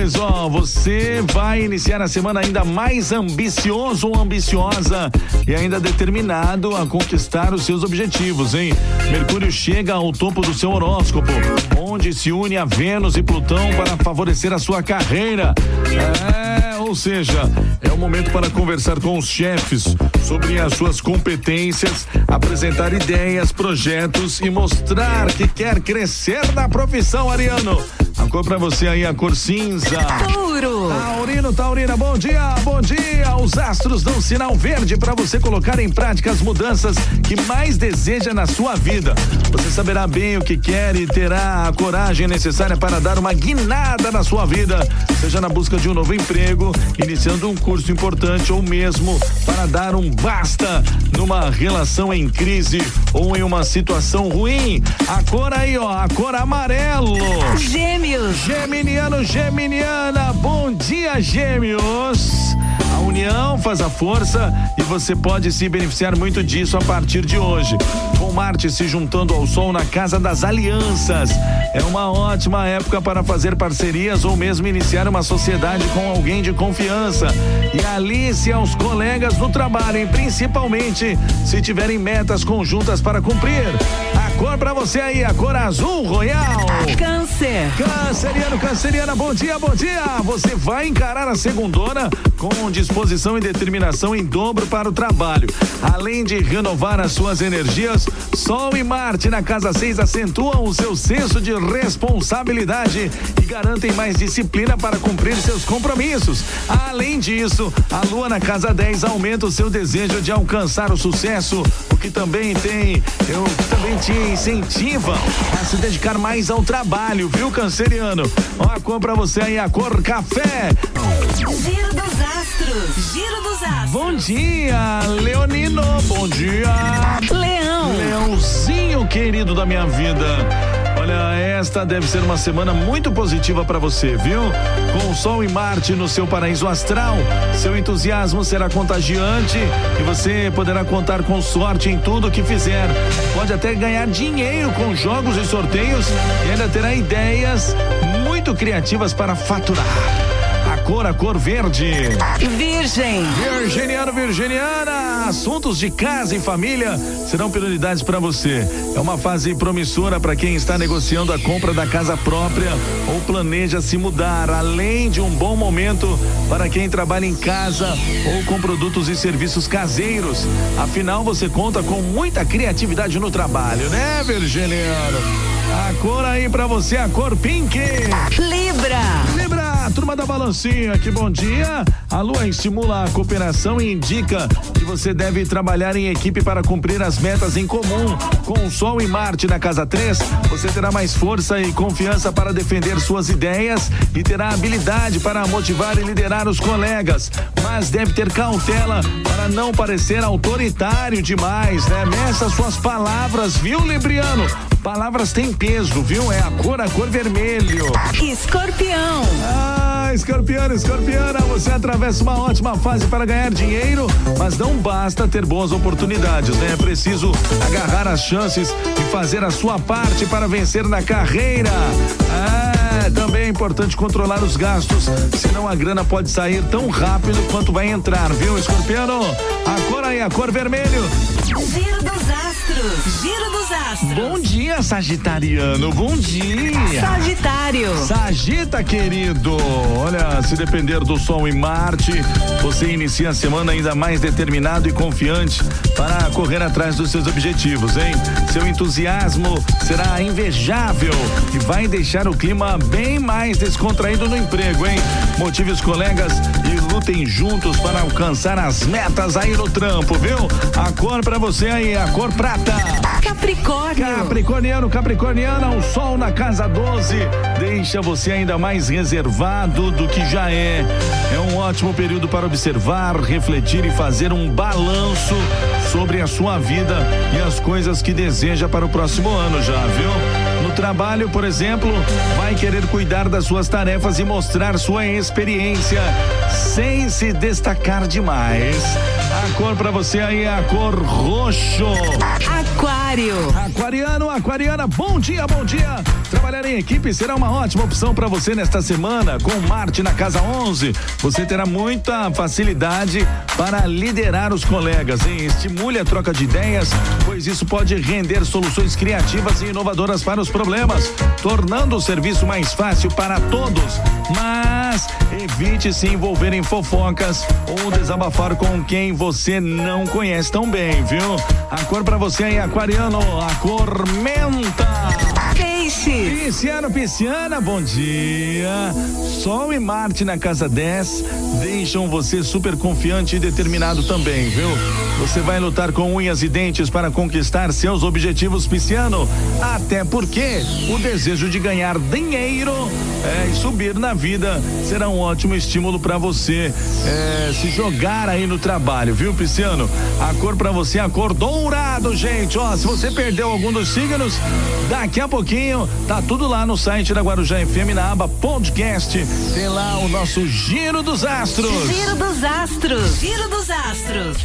pois, ó, você vai iniciar a semana ainda mais ambicioso ou ambiciosa e ainda determinado a conquistar os seus objetivos, hein? Mercúrio chega ao topo do seu horóscopo, onde se une a Vênus e Plutão para favorecer a sua carreira. É, ou seja, é o momento para conversar com os chefes sobre as suas competências, apresentar ideias, projetos e mostrar que quer crescer na profissão, Ariano. A cor pra você aí, a cor cinza. Touro. Taurino, Taurina, bom dia, bom dia. Os astros dão sinal verde para você colocar em prática as mudanças que mais deseja na sua vida. Você saberá bem o que quer e terá a coragem necessária para dar uma guinada na sua vida, seja na busca de um novo emprego, iniciando um curso importante ou mesmo para dar um basta numa relação em crise ou em uma situação ruim. A cor aí, ó, a cor amarelo. Gêmeos. Geminiano, Geminiana, bom dia, Gêmeos. A união faz a força e você pode se beneficiar muito disso a partir de hoje. Com Marte se juntando ao Sol na Casa das Alianças. É uma ótima época para fazer parcerias ou mesmo iniciar uma sociedade com alguém de confiança. E alice aos colegas no trabalho, principalmente se tiverem metas conjuntas para cumprir. Cor para você aí, a cor azul royal. Câncer. Canceriano, canceriana, bom dia, bom dia. Você vai encarar a segundona com disposição e determinação em dobro para o trabalho. Além de renovar as suas energias, Sol e Marte na casa 6 acentuam o seu senso de responsabilidade e garantem mais disciplina para cumprir seus compromissos. Além disso, a Lua na casa 10 aumenta o seu desejo de alcançar o sucesso, o que também tem, eu também te incentiva a se dedicar mais ao trabalho, viu, canceriano? Ó, a cor pra você aí, a cor café. Giro dos astros. Giro dos astros. Bom dia, Leonino. Bom dia. Leão. Leãozinho querido da minha vida. Olha, esta deve ser uma semana muito positiva para você, viu? Com Sol e Marte no seu paraíso astral, seu entusiasmo será contagiante e você poderá contar com sorte em tudo que fizer. Pode até ganhar dinheiro com jogos e sorteios e ainda terá ideias muito criativas para faturar. A cor, a cor verde. Virgem. Virginiano, Virginiana, assuntos de casa e família serão prioridades para você. É uma fase promissora para quem está negociando a compra da casa própria ou planeja se mudar, além de um bom momento para quem trabalha em casa ou com produtos e serviços caseiros. Afinal, você conta com muita criatividade no trabalho, né, Virginiano? A cor aí para você, a cor pink. Libra. Balancinha, que bom dia. A Lua estimula a cooperação e indica que você deve trabalhar em equipe para cumprir as metas em comum. Com o Sol e Marte na casa 3, você terá mais força e confiança para defender suas ideias e terá habilidade para motivar e liderar os colegas. Mas deve ter cautela para não parecer autoritário demais, né? Meça suas palavras, viu, Libriano? Palavras têm peso, viu? É a cor, a cor vermelho. Escorpião. Ah, escorpiano, escorpiana, você atravessa uma ótima fase para ganhar dinheiro, mas não basta ter boas oportunidades, né? É preciso agarrar as chances e fazer a sua parte para vencer na carreira. Ah, também é importante controlar os gastos, senão a grana pode sair tão rápido quanto vai entrar, viu, escorpiano? A cor aí, a cor vermelho. Giro dos astros. Giro dos astros. Bom dia, Sagitariano, bom dia. Sagitário. Sagita, querido. Olha, se depender do Sol e Marte, você inicia a semana ainda mais determinado e confiante para correr atrás dos seus objetivos, hein? Seu entusiasmo será invejável e vai deixar o clima bem mais descontraído no emprego, hein? Motive os colegas e lutem juntos para alcançar as metas aí no trampo, viu? A cor pra você aí, a cor prata. Capricórnio. Capricorniano, Capricorniana, o sol na casa 12 deixa você ainda mais reservado do que já é. É um ótimo período para observar, refletir e fazer um balanço sobre a sua vida e as coisas que deseja para o próximo ano já, viu? No trabalho, por exemplo, vai querer cuidar das suas tarefas e mostrar sua experiência sem se destacar demais. A cor para você aí é a cor roxo. Aquário. Aquário. Aquariano, aquariana, bom dia, bom dia. Trabalhar em equipe será uma ótima opção para você nesta semana. Com Marte na casa 11, você terá muita facilidade para liderar os colegas. Hein? Estimule a troca de ideias, pois isso pode render soluções criativas e inovadoras para os problemas, tornando o serviço mais fácil para todos. Mas evite se envolver em fofocas ou desabafar com quem você não conhece tão bem, viu? A cor para você aí, aquariano, a cor menta. Peixes. Pisciano, pisciana, bom dia. Sol e Marte na casa 10 deixam você super confiante e determinado também, viu? Você vai lutar com unhas e dentes para conquistar seus objetivos, pisciano. Até porque o desejo de ganhar dinheiro é, e subir na vida será um ótimo estímulo para você é, se jogar aí no trabalho, viu, pisciano? A cor para você é a cor dourado, gente. Ó, se você perdeu algum dos signos, daqui a pouquinho tá tudo lá no site da Guarujá FM na aba podcast. Tem lá o nosso Giro dos Astros. Giro dos Astros. Giro dos Astros.